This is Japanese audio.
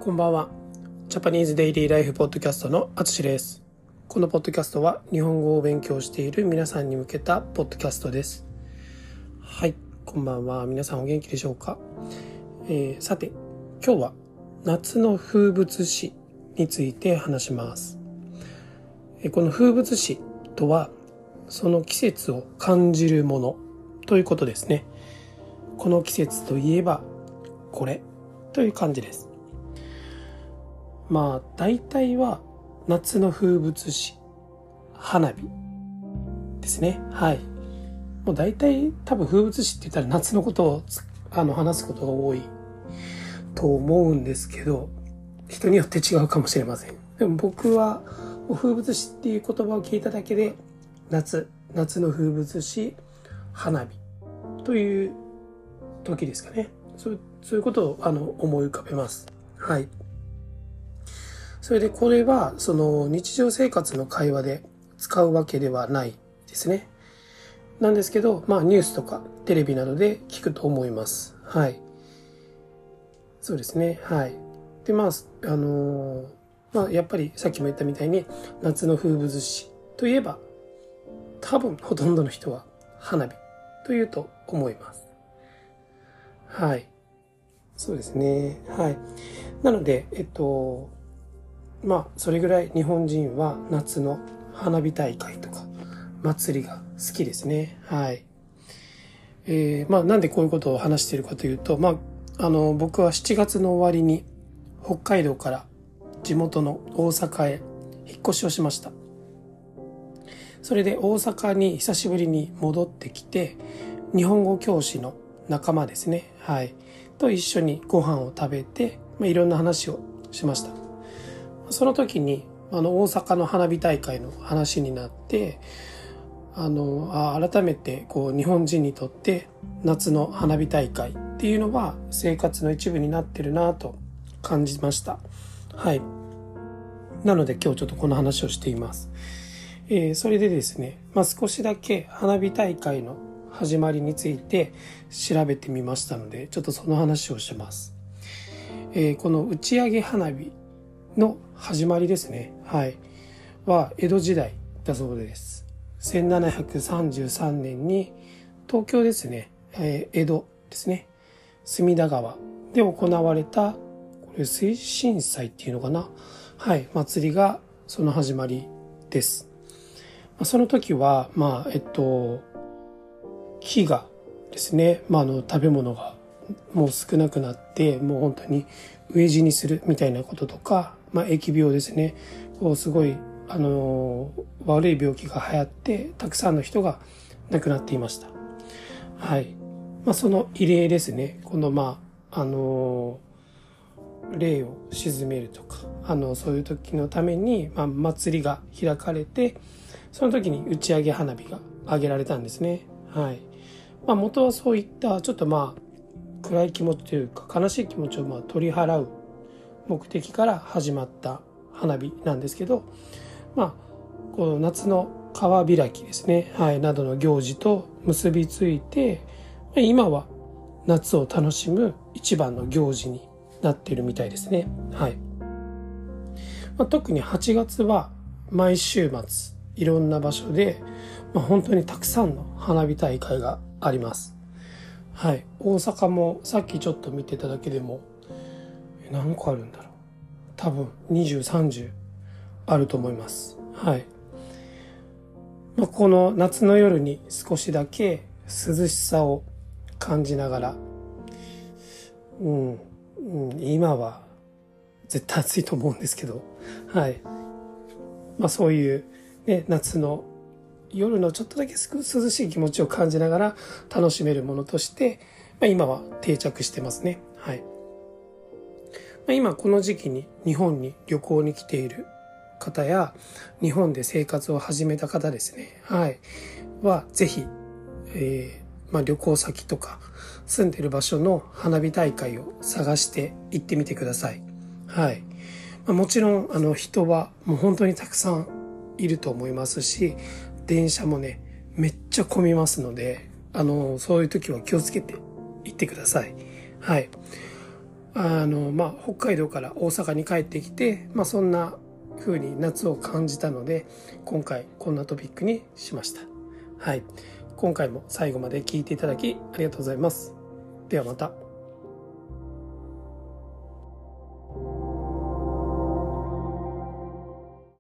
こんばんは。ジャパニーズデイリーライフポッドキャストのあつしです。このポッドキャストは日本語を勉強している皆さんに向けたポッドキャストです。はい、こんばんは。皆さんお元気でしょうか、えー、さて、今日は夏の風物詩について話します。この風物詩とは、その季節を感じるものということですね。この季節といえばこれという感じです。まあ大体は夏の風物詩花火。ですね。はい。もう大体多分風物詩って言ったら夏のことをあの話すことが多いと思うんですけど人によって違うかもしれません。でも僕は風物詩っていう言葉を聞いただけで夏夏の風物詩花火という時ですかね。そうそういうことをあの思い浮かべます。はい。それでこれはその日常生活の会話で使うわけではないですね。なんですけど、まあニュースとかテレビなどで聞くと思います。はい。そうですね。はい。で、まあ、あのー、まあやっぱりさっきも言ったみたいに夏の風物詩といえば多分ほとんどの人は花火というと思います。はい。そうですね。はい。なので、えっと、まあそれぐらい日本人は夏の花火大会とか祭りが好きですね。はい。えー、まあなんでこういうことを話しているかというと、まあ、あの僕は7月の終わりに北海道から地元の大阪へ引っ越しをしました。それで大阪に久しぶりに戻ってきて、日本語教師の仲間ですね。はい。と一緒にご飯を食べて、まあ、いろんな話をしました。その時にあの大阪の花火大会の話になってあのあ改めてこう日本人にとって夏の花火大会っていうのは生活の一部になってるなと感じました。はい。なので今日ちょっとこの話をしています、えー、それでですね、まあ、少しだけ花火大会の始まりについて調べてみましたのでちょっとその話をします、えー、この打ち上げ花火の始まりですね。はい。は江戸時代だそうです。1733年に東京ですね、えー、江戸ですね、隅田川で行われた、これ推進祭っていうのかなはい、祭りがその始まりです。その時は、まあ、えっと、木がですね、まあ、あの、食べ物がもう少なくなって、もう本当に飢え死にするみたいなこととか、まあ、疫病ですねこうすごいあの悪い病気が流行ってたくさんの人が亡くなっていました。はい。まあ、その異例ですね。このまああの霊を鎮めるとかあのそういう時のために、まあ、祭りが開かれてその時に打ち上げ花火が上げられたんですね。はい。まあ、元はそういったちょっとまあ暗い気持ちというか悲しい気持ちをまあ取り払う目的から始まった花火なんですけど、まあ、この夏の川開きですね、はい、などの行事と結びついて、今は夏を楽しむ一番の行事になっているみたいですね。はい。まあ、特に8月は毎週末いろんな場所で、まあ、本当にたくさんの花火大会があります。はい。大阪もさっきちょっと見てただけでも何個あるんだろう多分2030あると思いますはい、まあ、この夏の夜に少しだけ涼しさを感じながらうん、うん、今は絶対暑いと思うんですけどはいまあそういうね夏の夜のちょっとだけ涼しい気持ちを感じながら楽しめるものとして、まあ、今は定着してますね。はい。今この時期に日本に旅行に来ている方や日本で生活を始めた方ですね。はい。は、ぜひ、えー、まあ、旅行先とか住んでる場所の花火大会を探して行ってみてください。はい。まあ、もちろん、あの、人はもう本当にたくさんいると思いますし、電車もね、めっちゃ混みますので、あの、そういう時は気をつけて行ってください。はい。あの、まあ、北海道から大阪に帰ってきて、まあ、そんな風に夏を感じたので、今回こんなトピックにしました。はい。今回も最後まで聞いていただきありがとうございます。ではまた。